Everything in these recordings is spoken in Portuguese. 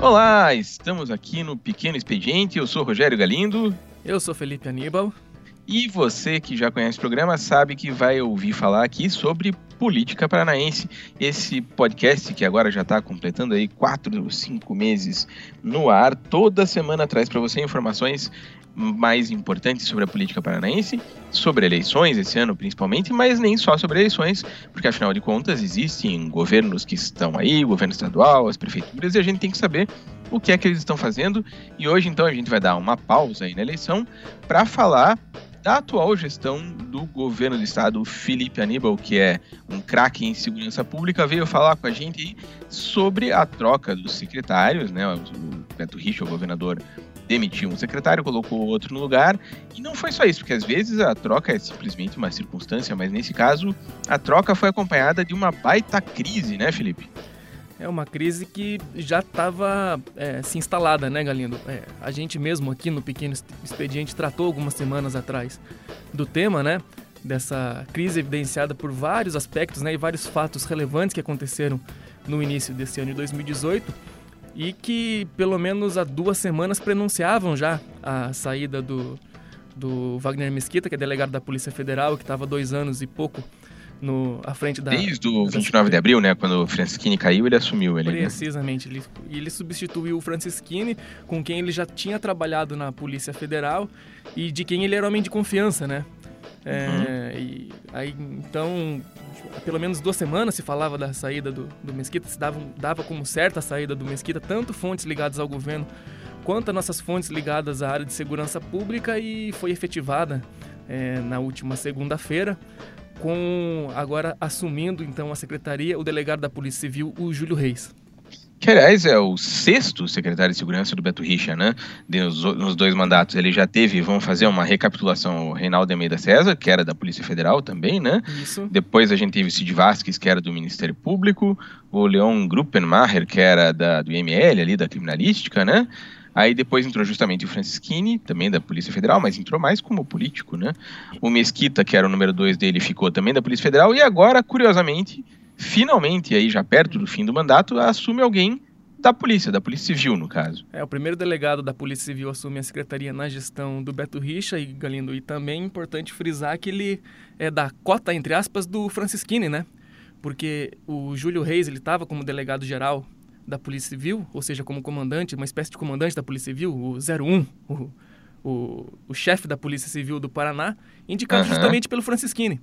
Olá, estamos aqui no Pequeno Expediente. Eu sou Rogério Galindo. Eu sou Felipe Aníbal. E você que já conhece o programa sabe que vai ouvir falar aqui sobre política paranaense. Esse podcast que agora já está completando aí quatro ou cinco meses no ar, toda semana traz para você informações mais importantes sobre a política paranaense, sobre eleições esse ano principalmente, mas nem só sobre eleições, porque afinal de contas existem governos que estão aí, o governo estadual, as prefeituras, e a gente tem que saber o que é que eles estão fazendo. E hoje então a gente vai dar uma pausa aí na eleição para falar da atual gestão do governo do estado, Felipe Aníbal, que é um craque em segurança pública, veio falar com a gente sobre a troca dos secretários, né? O Beto Rich, o governador, demitiu um secretário, colocou outro no lugar, e não foi só isso, porque às vezes a troca é simplesmente uma circunstância, mas nesse caso a troca foi acompanhada de uma baita crise, né, Felipe? É uma crise que já estava é, se instalada, né, Galindo? É, a gente mesmo aqui no Pequeno Expediente tratou algumas semanas atrás do tema, né? Dessa crise evidenciada por vários aspectos né, e vários fatos relevantes que aconteceram no início desse ano de 2018 e que pelo menos há duas semanas prenunciavam já a saída do, do Wagner Mesquita, que é delegado da Polícia Federal, que estava dois anos e pouco no, à frente da. Desde o 29 de abril, né? Quando o Francisquini caiu, ele assumiu ele. Né? Precisamente. Né? Ele, ele substituiu o Francisquini, com quem ele já tinha trabalhado na Polícia Federal e de quem ele era homem de confiança, né? É, uhum. e aí, então, pelo menos duas semanas se falava da saída do, do Mesquita, se dava, dava como certa a saída do Mesquita, tanto fontes ligadas ao governo quanto as nossas fontes ligadas à área de segurança pública e foi efetivada é, na última segunda-feira com agora assumindo então a secretaria o delegado da Polícia Civil, o Júlio Reis. Que, aliás, é o sexto secretário de segurança do Beto Richa, né? Nos, nos dois mandatos ele já teve, vamos fazer uma recapitulação, o Reinaldo Almeida César, que era da Polícia Federal também, né? Isso. Depois a gente teve o Cid Vasques, que era do Ministério Público, o Leon Gruppenmacher, que era da, do IML, ali, da Criminalística, né? Aí depois entrou justamente o Francisquini, também da Polícia Federal, mas entrou mais como político, né? O Mesquita, que era o número dois dele, ficou também da Polícia Federal. E agora, curiosamente, finalmente, aí já perto do fim do mandato, assume alguém da polícia, da polícia civil, no caso. É, o primeiro delegado da Polícia Civil assume a secretaria na gestão do Beto Richa e Galindo. E também é importante frisar que ele é da cota, entre aspas, do Francisquini, né? Porque o Júlio Reis, ele estava como delegado geral da Polícia Civil, ou seja, como comandante, uma espécie de comandante da Polícia Civil, o 01, o, o, o chefe da Polícia Civil do Paraná, indicado uhum. justamente pelo Francisquini.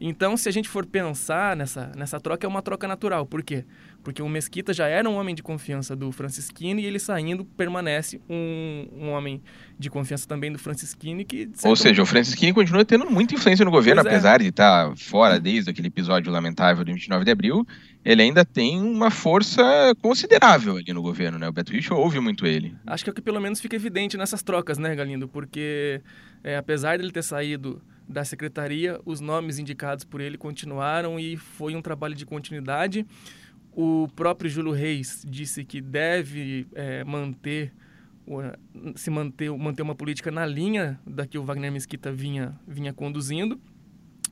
Então, se a gente for pensar nessa, nessa troca, é uma troca natural. Por quê? Porque o Mesquita já era um homem de confiança do Francisquini e ele saindo permanece um, um homem de confiança também do Francisquini. Que, Ou seja, o Francisquini continua tendo muita influência no governo, pois é. apesar é. de estar fora desde aquele episódio lamentável do 29 de abril. Ele ainda tem uma força considerável ali no governo, né? O Beto Richo ouve muito ele. Acho que é o que pelo menos fica evidente nessas trocas, né, Galindo? Porque é, apesar dele ter saído da secretaria, os nomes indicados por ele continuaram e foi um trabalho de continuidade. O próprio Júlio Reis disse que deve é, manter se manter, manter uma política na linha da que o Wagner Mesquita vinha, vinha conduzindo.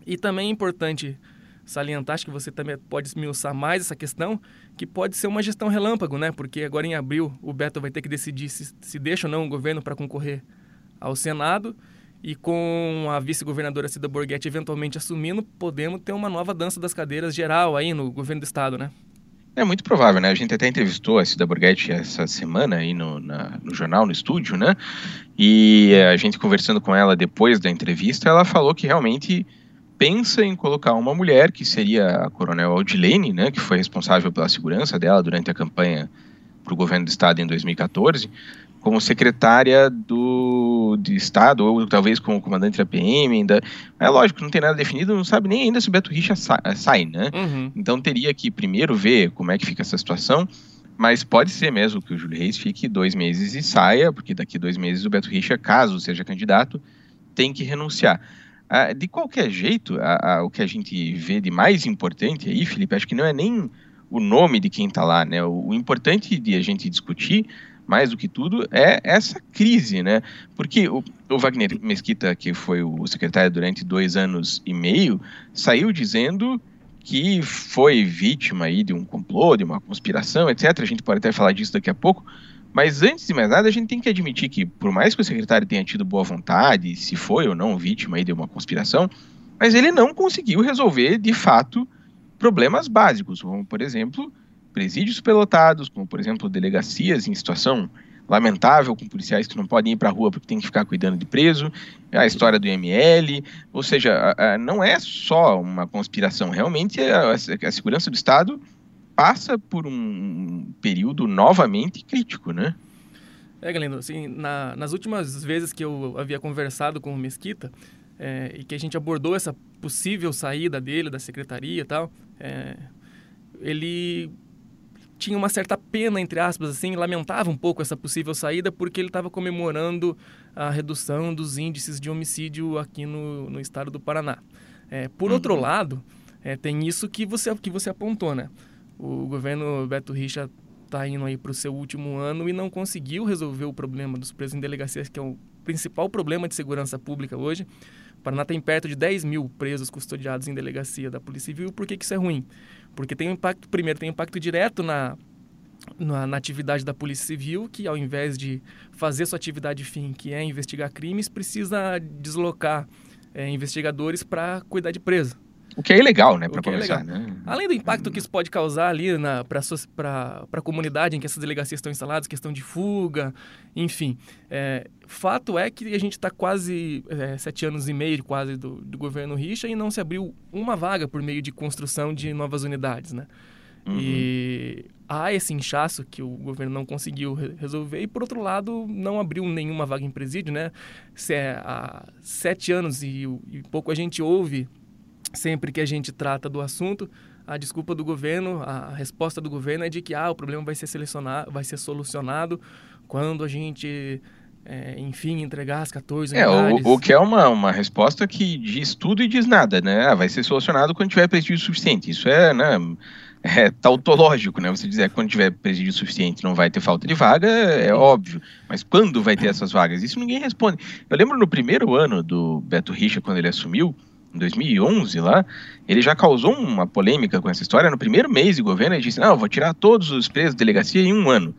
E também é importante salientar, acho que você também pode esmiuçar mais essa questão, que pode ser uma gestão relâmpago, né? Porque agora em abril o Beto vai ter que decidir se, se deixa ou não o governo para concorrer ao Senado e com a vice-governadora Cida Borghetti eventualmente assumindo, podemos ter uma nova dança das cadeiras geral aí no governo do estado, né? É muito provável, né? A gente até entrevistou a Cida Borghetti essa semana aí no, na, no jornal, no estúdio, né? E a gente conversando com ela depois da entrevista, ela falou que realmente pensa em colocar uma mulher, que seria a coronel Aldilene, né? Que foi responsável pela segurança dela durante a campanha para o governo do estado em 2014, como secretária do, de Estado, ou talvez como comandante da PM. Ainda. É lógico, não tem nada definido, não sabe nem ainda se o Beto Richa sai, sai né? Uhum. Então teria que primeiro ver como é que fica essa situação. Mas pode ser mesmo que o Júlio Reis fique dois meses e saia, porque daqui dois meses o Beto Richa, caso seja candidato, tem que renunciar. Ah, de qualquer jeito, a, a, o que a gente vê de mais importante aí, Felipe, acho que não é nem o nome de quem está lá, né? O, o importante de a gente discutir mais do que tudo, é essa crise, né? Porque o, o, Wagner Mesquita, que foi o secretário durante dois anos e meio, saiu dizendo que foi vítima aí de um complô, de uma conspiração, etc. A gente pode até falar disso daqui a pouco. Mas antes de mais nada, a gente tem que admitir que, por mais que o secretário tenha tido boa vontade, se foi ou não vítima aí de uma conspiração, mas ele não conseguiu resolver, de fato, problemas básicos, como, por exemplo, presídios pelotados, como, por exemplo, delegacias em situação lamentável, com policiais que não podem ir para a rua porque tem que ficar cuidando de preso, a história do ML, ou seja, não é só uma conspiração, realmente a, a segurança do Estado passa por um período novamente crítico, né? É, Galindo, assim, na, nas últimas vezes que eu havia conversado com o Mesquita é, e que a gente abordou essa possível saída dele da secretaria e tal, é, ele tinha uma certa pena, entre aspas, assim, lamentava um pouco essa possível saída porque ele estava comemorando a redução dos índices de homicídio aqui no, no estado do Paraná. É, por uhum. outro lado, é, tem isso que você, que você apontou, né? O governo Beto Richa está indo aí para o seu último ano e não conseguiu resolver o problema dos presos em delegacias, que é o principal problema de segurança pública hoje. Paraná tem perto de 10 mil presos custodiados em delegacia da Polícia Civil. Por que, que isso é ruim? Porque tem um impacto, primeiro, tem um impacto direto na, na, na, atividade da Polícia Civil, que ao invés de fazer sua atividade fim, que é investigar crimes, precisa deslocar é, investigadores para cuidar de preso. O que é ilegal, né, para começar, é né? Além do impacto que isso pode causar ali para a comunidade em que essas delegacias estão instaladas, questão de fuga, enfim. É, fato é que a gente está quase é, sete anos e meio quase do, do governo Richa e não se abriu uma vaga por meio de construção de novas unidades, né? Uhum. E há esse inchaço que o governo não conseguiu re resolver e, por outro lado, não abriu nenhuma vaga em presídio, né? Se é, há sete anos e, e pouco a gente ouve sempre que a gente trata do assunto, a desculpa do governo, a resposta do governo é de que ah, o problema vai ser selecionado, vai ser solucionado quando a gente é, enfim, entregar as 14 é. O, o que é uma, uma resposta que diz tudo e diz nada, né? Ah, vai ser solucionado quando tiver prestígio suficiente. Isso é, né, é tautológico, né? Você dizer que quando tiver prestígio suficiente não vai ter falta de vaga, é óbvio. Mas quando vai ter essas vagas? Isso ninguém responde. Eu lembro no primeiro ano do Beto Richa, quando ele assumiu, em 2011 lá, ele já causou uma polêmica com essa história. No primeiro mês de governo, ele disse: Não, vou tirar todos os presos de delegacia em um ano.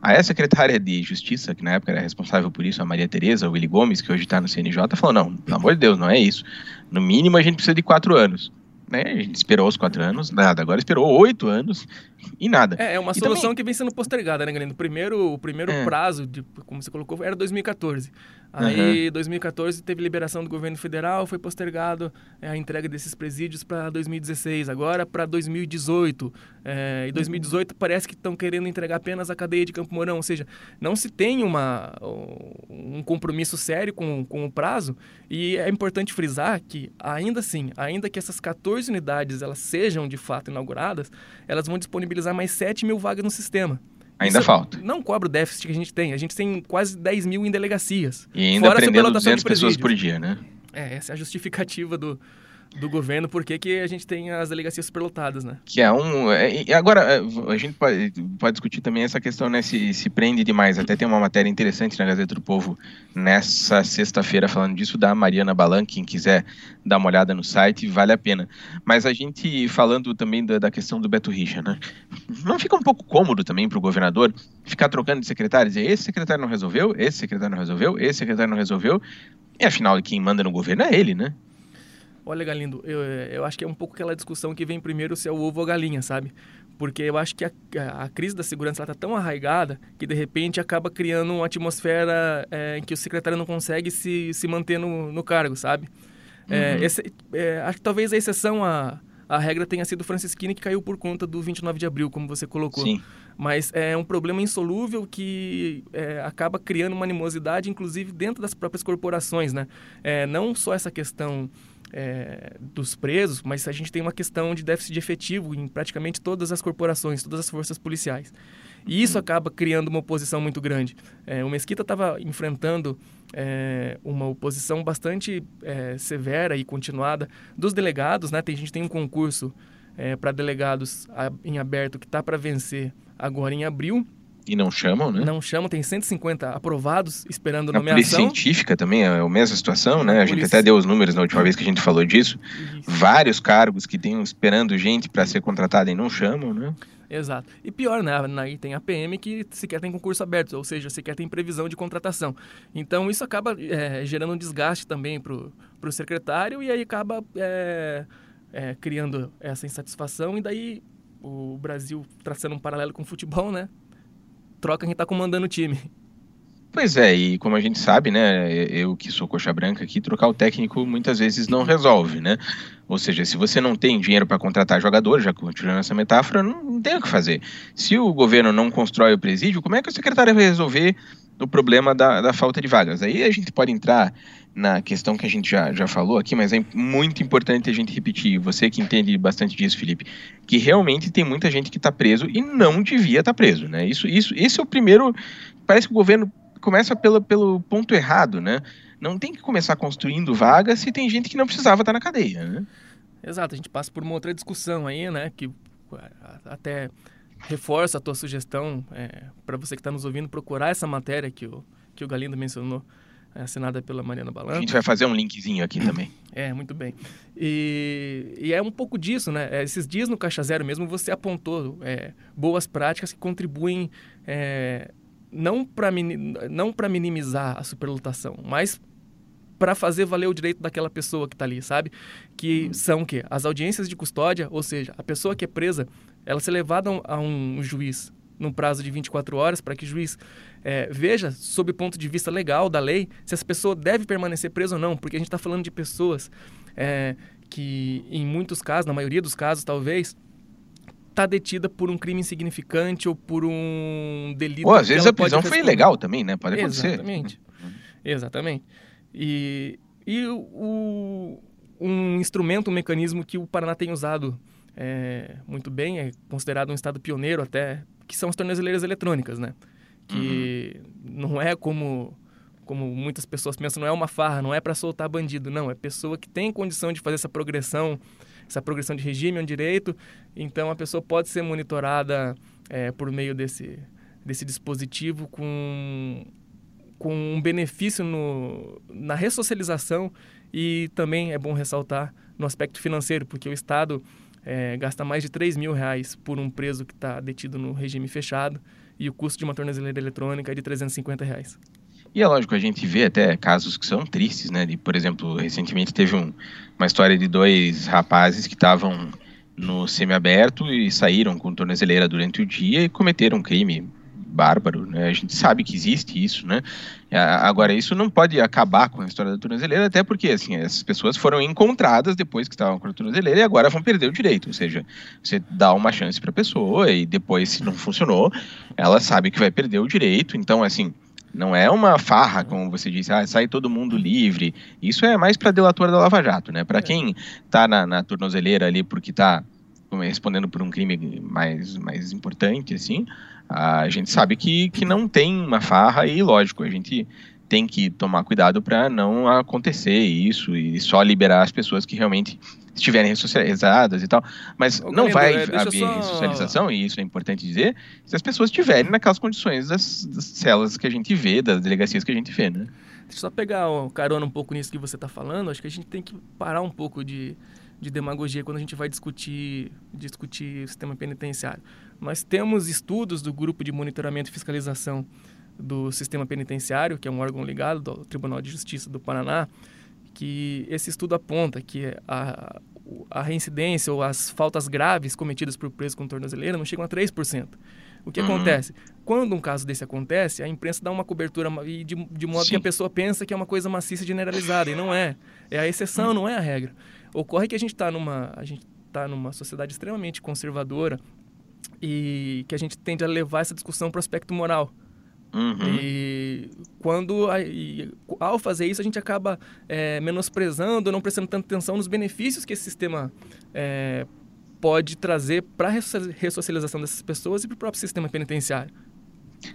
A secretária de Justiça, que na época era responsável por isso, a Maria Tereza Willy Gomes, que hoje está no CNJ, falou: Não, pelo amor de Deus, não é isso. No mínimo a gente precisa de quatro anos. Né? A gente esperou os quatro anos, nada. Agora esperou oito anos e nada. É, é uma e solução também... que vem sendo postergada, né, Galindo? Primeiro, o primeiro é. prazo, de, como você colocou, era 2014. Aí, uhum. 2014, teve liberação do governo federal, foi postergado é, a entrega desses presídios para 2016, agora para 2018. É, e 2018 parece que estão querendo entregar apenas a cadeia de Campo Mourão, ou seja, não se tem uma, um compromisso sério com, com o prazo. E é importante frisar que, ainda assim, ainda que essas 14 unidades elas sejam de fato inauguradas, elas vão disponibilizar mais 7 mil vagas no sistema. Ainda Isso falta. Não cobra o déficit que a gente tem. A gente tem quase 10 mil em delegacias. E ainda Fora prendendo 200 pessoas por dia, né? É, essa é a justificativa do, do governo, por que a gente tem as delegacias superlotadas, né? Que é um. É, e agora, é, a gente pode, pode, discutir também essa questão, né? Se, se prende demais. Até tem uma matéria interessante na Gazeta do Povo nessa sexta-feira falando disso, da Mariana Balan. Quem quiser dar uma olhada no site, vale a pena. Mas a gente falando também da, da questão do Beto Richa, né? Não fica um pouco cômodo também para o governador ficar trocando de secretário, dizer esse secretário não resolveu, esse secretário não resolveu, esse secretário não resolveu. E afinal, quem manda no governo é ele, né? Olha, Galindo, eu, eu acho que é um pouco aquela discussão que vem primeiro se é o ovo ou a galinha, sabe? Porque eu acho que a, a crise da segurança está tão arraigada que, de repente, acaba criando uma atmosfera é, em que o secretário não consegue se, se manter no, no cargo, sabe? É, uhum. É, esse, é, acho que talvez a exceção a, a regra tenha sido o Francisquini, que caiu por conta do 29 de abril, como você colocou. Sim. Mas é um problema insolúvel que é, acaba criando uma animosidade, inclusive dentro das próprias corporações, né? É, não só essa questão é, dos presos, mas a gente tem uma questão de déficit de efetivo em praticamente todas as corporações, todas as forças policiais. E isso acaba criando uma oposição muito grande. É, o Mesquita estava enfrentando é, uma oposição bastante é, severa e continuada dos delegados. Né? Tem, a gente tem um concurso é, para delegados a, em aberto que está para vencer agora em abril. E não chamam, né? Não chamam, tem 150 aprovados esperando a nomeação. polícia científica também é a mesma situação, né? A, a gente polícia... até deu os números na última vez que a gente falou disso. Isso. Vários cargos que tem esperando gente para ser contratada e não chamam, né? Exato. E pior, né? Aí tem a PM que sequer tem concurso aberto, ou seja, sequer tem previsão de contratação. Então isso acaba é, gerando um desgaste também para o secretário e aí acaba é, é, criando essa insatisfação e daí o Brasil traçando um paralelo com o futebol, né? Troca quem está comandando o time. Pois é, e como a gente sabe, né, eu que sou coxa branca aqui, trocar o técnico muitas vezes não resolve, né? Ou seja, se você não tem dinheiro para contratar jogadores, já continuando essa metáfora, não tem o que fazer. Se o governo não constrói o presídio, como é que o secretário vai resolver o problema da, da falta de vagas? Aí a gente pode entrar na questão que a gente já, já falou aqui, mas é muito importante a gente repetir, você que entende bastante disso, Felipe, que realmente tem muita gente que está preso e não devia estar tá preso, né? Isso, isso, esse é o primeiro. Parece que o governo começa pelo, pelo ponto errado, né? Não tem que começar construindo vagas se tem gente que não precisava estar na cadeia, né? Exato, a gente passa por uma outra discussão aí, né? Que até reforça a tua sugestão é, para você que está nos ouvindo procurar essa matéria que o, que o Galindo mencionou, é, assinada pela Mariana Balanco. A gente vai fazer um linkzinho aqui também. É, muito bem. E, e é um pouco disso, né? É, esses dias no Caixa Zero mesmo você apontou é, boas práticas que contribuem é, não para não minimizar a superlotação, mas para fazer valer o direito daquela pessoa que está ali, sabe? Que uhum. são que as audiências de custódia, ou seja, a pessoa que é presa, ela ser levada a um juiz num prazo de 24 horas para que o juiz é, veja, sob o ponto de vista legal da lei, se essa pessoa deve permanecer presa ou não, porque a gente está falando de pessoas é, que, em muitos casos, na maioria dos casos, talvez, está detida por um crime insignificante ou por um delito. Ou às vezes a prisão foi ilegal também, né? Pode acontecer. Exatamente. Exatamente. E, e o, um instrumento, um mecanismo que o Paraná tem usado é, muito bem, é considerado um estado pioneiro até, que são as tornezeleiras eletrônicas, né? Que uhum. não é como como muitas pessoas pensam, não é uma farra, não é para soltar bandido, não, é pessoa que tem condição de fazer essa progressão essa progressão de regime, é um direito. Então, a pessoa pode ser monitorada é, por meio desse, desse dispositivo com, com um benefício no, na ressocialização e também é bom ressaltar no aspecto financeiro, porque o Estado é, gasta mais de 3 mil reais por um preso que está detido no regime fechado e o custo de uma tornozeleira eletrônica é de 350 reais. E é lógico, a gente vê até casos que são tristes, né? De, por exemplo, recentemente teve um, uma história de dois rapazes que estavam no semiaberto e saíram com tornozeleira durante o dia e cometeram um crime bárbaro, né? A gente sabe que existe isso, né? Agora, isso não pode acabar com a história da tornozeleira, até porque, assim, essas pessoas foram encontradas depois que estavam com a tornozeleira e agora vão perder o direito. Ou seja, você dá uma chance para a pessoa e depois, se não funcionou, ela sabe que vai perder o direito. Então, assim, não é uma farra, como você disse, ah, sai todo mundo livre. Isso é mais para delator da Lava Jato, né? Para é. quem está na, na tornozeleira ali porque está respondendo por um crime mais, mais importante, assim, a gente sabe que, que não tem uma farra e, lógico, a gente tem que tomar cuidado para não acontecer isso e só liberar as pessoas que realmente estiverem ressocializadas e tal. Mas não vai é, haver só... ressocialização, e isso é importante dizer, se as pessoas estiverem naquelas condições das, das, celas que a gente vê, das delegacias que a gente vê, né? Deixa eu só pegar o carona um pouco nisso que você está falando. Acho que a gente tem que parar um pouco de, de demagogia quando a gente vai discutir, discutir o sistema penitenciário. Nós temos estudos do Grupo de Monitoramento e Fiscalização do Sistema Penitenciário, que é um órgão ligado ao Tribunal de Justiça do Paraná, que esse estudo aponta que a, a reincidência ou as faltas graves cometidas por preso com tornozeleira não chegam a 3%. O que uhum. acontece? Quando um caso desse acontece, a imprensa dá uma cobertura de, de modo Sim. que a pessoa pensa que é uma coisa maciça generalizada, e não é. É a exceção, uhum. não é a regra. Ocorre que a gente está numa, a gente tá numa sociedade extremamente conservadora e que a gente tende a levar essa discussão para o aspecto moral. Uhum. E quando e, ao fazer isso a gente acaba é, menosprezando, não prestando tanta atenção nos benefícios que esse sistema é, pode trazer para a ressocialização dessas pessoas e para o próprio sistema penitenciário.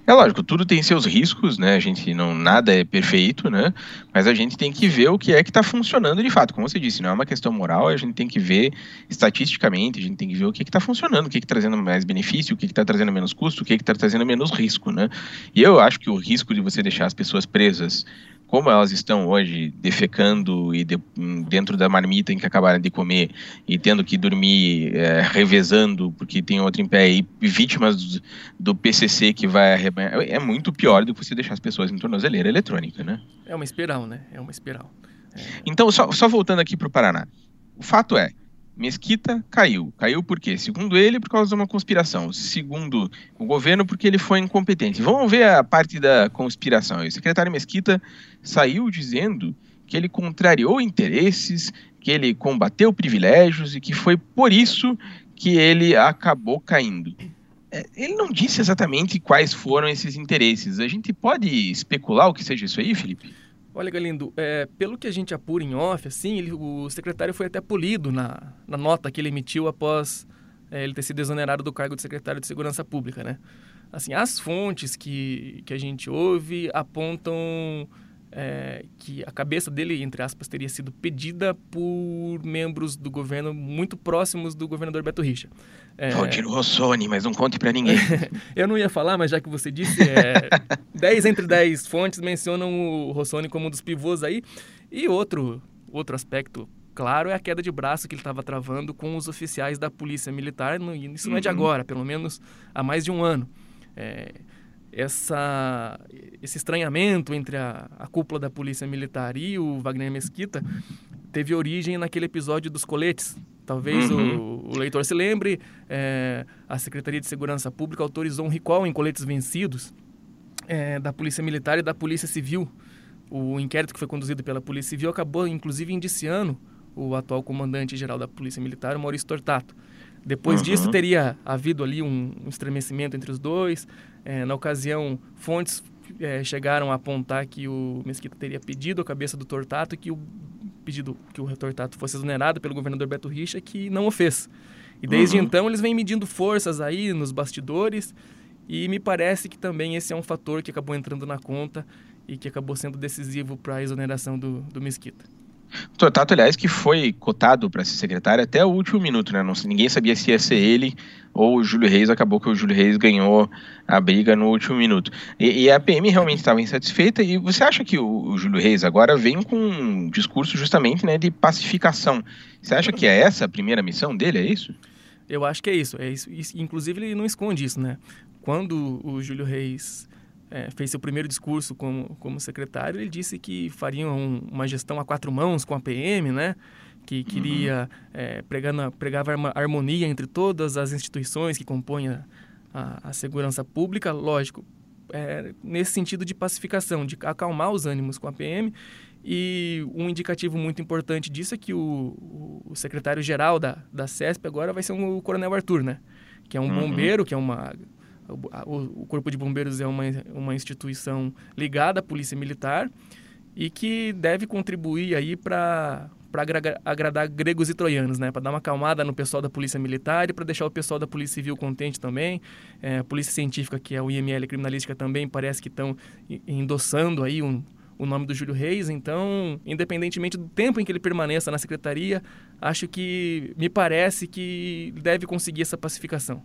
É lógico, tudo tem seus riscos, né? A gente não nada é perfeito, né? Mas a gente tem que ver o que é que está funcionando de fato. Como você disse, não é uma questão moral, a gente tem que ver estatisticamente, a gente tem que ver o que está funcionando, o que está trazendo mais benefício, o que está trazendo menos custo, o que está trazendo menos risco, né? E eu acho que o risco de você deixar as pessoas presas como elas estão hoje defecando e de, dentro da marmita em que acabaram de comer e tendo que dormir é, revezando porque tem outro em pé e vítimas do, do PCC que vai arrebanhar, é muito pior do que você deixar as pessoas em tornozeleira eletrônica, né? É uma espiral, né? É uma espiral. É... Então, só, só voltando aqui para o Paraná. O fato é, Mesquita caiu. Caiu por quê? Segundo ele, por causa de uma conspiração. Segundo o governo, porque ele foi incompetente. Vamos ver a parte da conspiração. O secretário Mesquita saiu dizendo que ele contrariou interesses, que ele combateu privilégios e que foi por isso que ele acabou caindo. É, ele não disse exatamente quais foram esses interesses. A gente pode especular o que seja isso aí, Felipe? Olha, Galindo, é, pelo que a gente apura em off, assim, ele, o secretário foi até polido na, na nota que ele emitiu após é, ele ter sido exonerado do cargo de secretário de Segurança Pública, né? Assim, as fontes que, que a gente ouve apontam é, que a cabeça dele, entre aspas, teria sido pedida por membros do governo muito próximos do governador Beto Richa. É... Valdir Rossoni, mas não conte para ninguém. eu não ia falar, mas já que você disse, é, 10 entre 10 fontes mencionam o Rossoni como um dos pivôs aí. E outro, outro aspecto claro é a queda de braço que ele estava travando com os oficiais da Polícia Militar. Isso não é de uhum. agora, pelo menos há mais de um ano. É, essa, esse estranhamento entre a, a cúpula da Polícia Militar e o Wagner Mesquita teve origem naquele episódio dos coletes. Talvez uhum. o, o, leitor se lembre, é, a Secretaria de Segurança Pública autorizou um recall em coletes vencidos é, da Polícia Militar e da Polícia Civil. O inquérito que foi conduzido pela Polícia Civil acabou, inclusive, indiciando o atual comandante-geral da Polícia Militar, Maurício Tortato. Depois uhum. disso, teria havido ali um, um estremecimento entre os dois. É, na ocasião, fontes é, chegaram a apontar que o Mesquita teria pedido a cabeça do Tortato que o pedido que o Tortato fosse exonerado pelo governador Beto Richa, que não o fez. E desde uhum. então eles vêm medindo forças aí nos bastidores e me parece que também esse é um fator que acabou entrando na conta e que acabou sendo decisivo para a exoneração do, do Mesquita. O Tortato, aliás, que foi cotado para ser secretário até o último minuto, né? Não, ninguém sabia se ia ser ele ou o Júlio Reis. Acabou que o Júlio Reis ganhou a briga no último minuto. E, e a PM realmente estava insatisfeita. E você acha que o, o, Júlio Reis agora vem com um discurso justamente né, de pacificação? Você acha que é essa a primeira missão dele? É isso? Eu acho que é isso. É isso. Inclusive, ele não esconde isso, né? Quando o Júlio Reis é, fez seu primeiro discurso como, como secretário, ele disse que faria um, uma gestão a quatro mãos com a PM, né? que queria uhum. é, pregando, pregava harmonia entre todas as instituições que compõem a, a, a segurança pública, lógico, é, nesse sentido de pacificação, de acalmar os ânimos com a PM. E um indicativo muito importante disso é que o, o secretário-geral da, da CESP agora vai ser um, o Coronel Arthur, né? Que é um uhum. bombeiro, que é uma o, Corpo de Bombeiros é uma, uma instituição ligada à Polícia Militar e que deve contribuir aí para para agradar gregos e troianos, né? Para dar uma acalmada no pessoal da Polícia Militar e para deixar o pessoal da Polícia Civil contente também. É, a Polícia Científica, que é o IML Criminalística, também parece que estão endossando aí um, o nome do Júlio Reis. Então, independentemente do tempo em que ele permaneça na secretaria, acho que me parece que deve conseguir essa pacificação.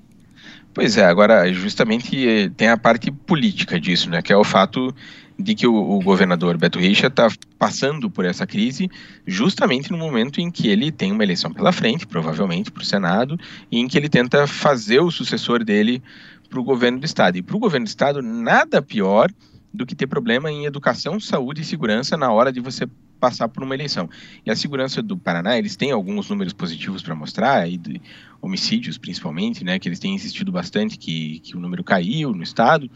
Pois é, agora justamente eh, tem a parte política disso, né, que é o fato de que o, o governador Beto Richa está passando por essa crise justamente no momento em que ele tem uma eleição pela frente, provavelmente para o Senado, e em que ele tenta fazer o sucessor dele para o governo do Estado. E para o governo do Estado, nada pior do que ter problema em educação, saúde e segurança na hora de você passar por uma eleição. E a segurança do Paraná, eles têm alguns números positivos para mostrar, de homicídios principalmente, né, que eles têm insistido bastante que, que o número caiu no estado,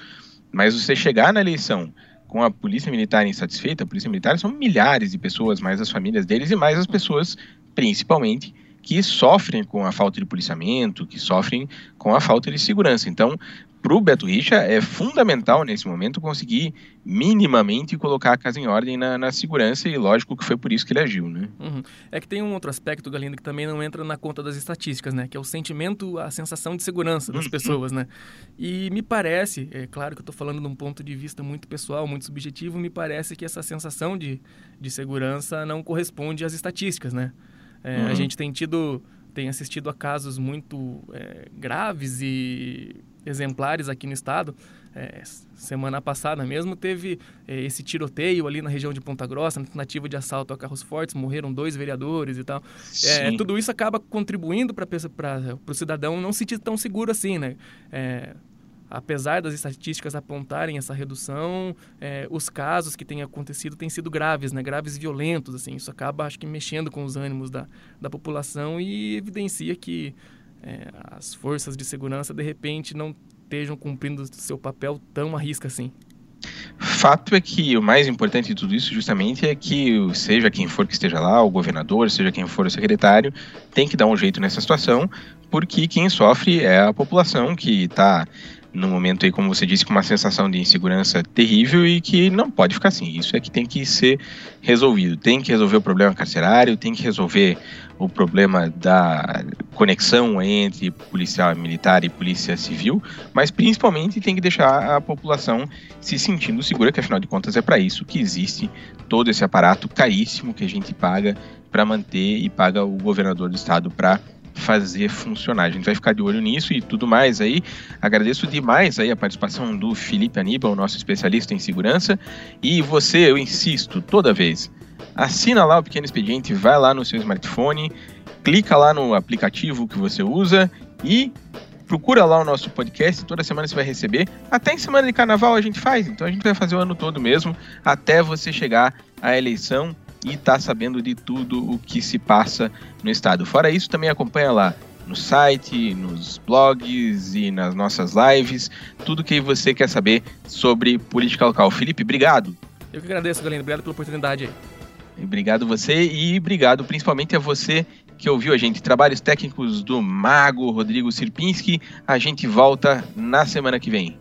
mas você chegar na eleição com a polícia militar insatisfeita, a polícia militar são milhares de pessoas, mais as famílias deles e mais as pessoas, principalmente, que sofrem com a falta de policiamento, que sofrem com a falta de segurança. Então, para o Beto Richa é fundamental nesse momento conseguir minimamente colocar a casa em ordem na, na, segurança e lógico que foi por isso que ele agiu, né? Uhum. É que tem um outro aspecto, Galindo, que também não entra na conta das estatísticas, né? Que é o sentimento, a sensação de segurança das uhum. pessoas, né? E me parece, é claro que eu estou falando de um ponto de vista muito pessoal, muito subjetivo, me parece que essa sensação de, de segurança não corresponde às estatísticas, né? É, uhum. A gente tem tido, tem assistido a casos muito é, graves e exemplares aqui no estado. É, semana passada mesmo teve é, esse tiroteio ali na região de Ponta Grossa, tentativa de assalto a carros fortes, morreram dois vereadores e tal. É, tudo isso acaba contribuindo para o cidadão não se sentir tão seguro assim, né? Apesar das estatísticas apontarem essa redução, é, os casos que têm acontecido têm sido graves, né? Graves violentos, assim. Isso acaba, acho que, mexendo com os ânimos da, da população e evidencia que é, as forças de segurança de repente não estejam cumprindo seu papel tão à risca assim. Fato é que o mais importante de tudo isso justamente é que seja quem for que esteja lá, o governador, seja quem for o secretário, tem que dar um jeito nessa situação, porque quem sofre é a população que está no momento aí, como você disse, com uma sensação de insegurança terrível e que não pode ficar assim. Isso é que tem que ser resolvido. Tem que resolver o problema carcerário, tem que resolver o problema da conexão entre policial militar e polícia civil, mas principalmente tem que deixar a população se sentindo segura, que afinal de contas é para isso que existe todo esse aparato caríssimo que a gente paga para manter e paga o governador do estado para fazer funcionar. A gente vai ficar de olho nisso e tudo mais aí. Agradeço demais aí a participação do Felipe Aníbal, nosso especialista em segurança. E você, eu insisto, toda vez, assina lá o Pequeno Expediente, vai lá no seu smartphone, clica lá no aplicativo que você usa e procura lá o nosso podcast, toda semana você vai receber. Até em semana de carnaval a gente faz, então a gente vai fazer o ano todo mesmo, até você chegar à eleição e tá sabendo de tudo o que se passa no estado. Fora isso, também acompanha lá no site, nos blogs e nas nossas lives, tudo que você quer saber sobre política local. Felipe, obrigado. Eu que agradeço, Galeno. Obrigado pela oportunidade aí. Obrigado você e obrigado principalmente a você que ouviu a gente. Trabalhos técnicos do Mago Rodrigo Sirpinski. A gente volta na semana que vem.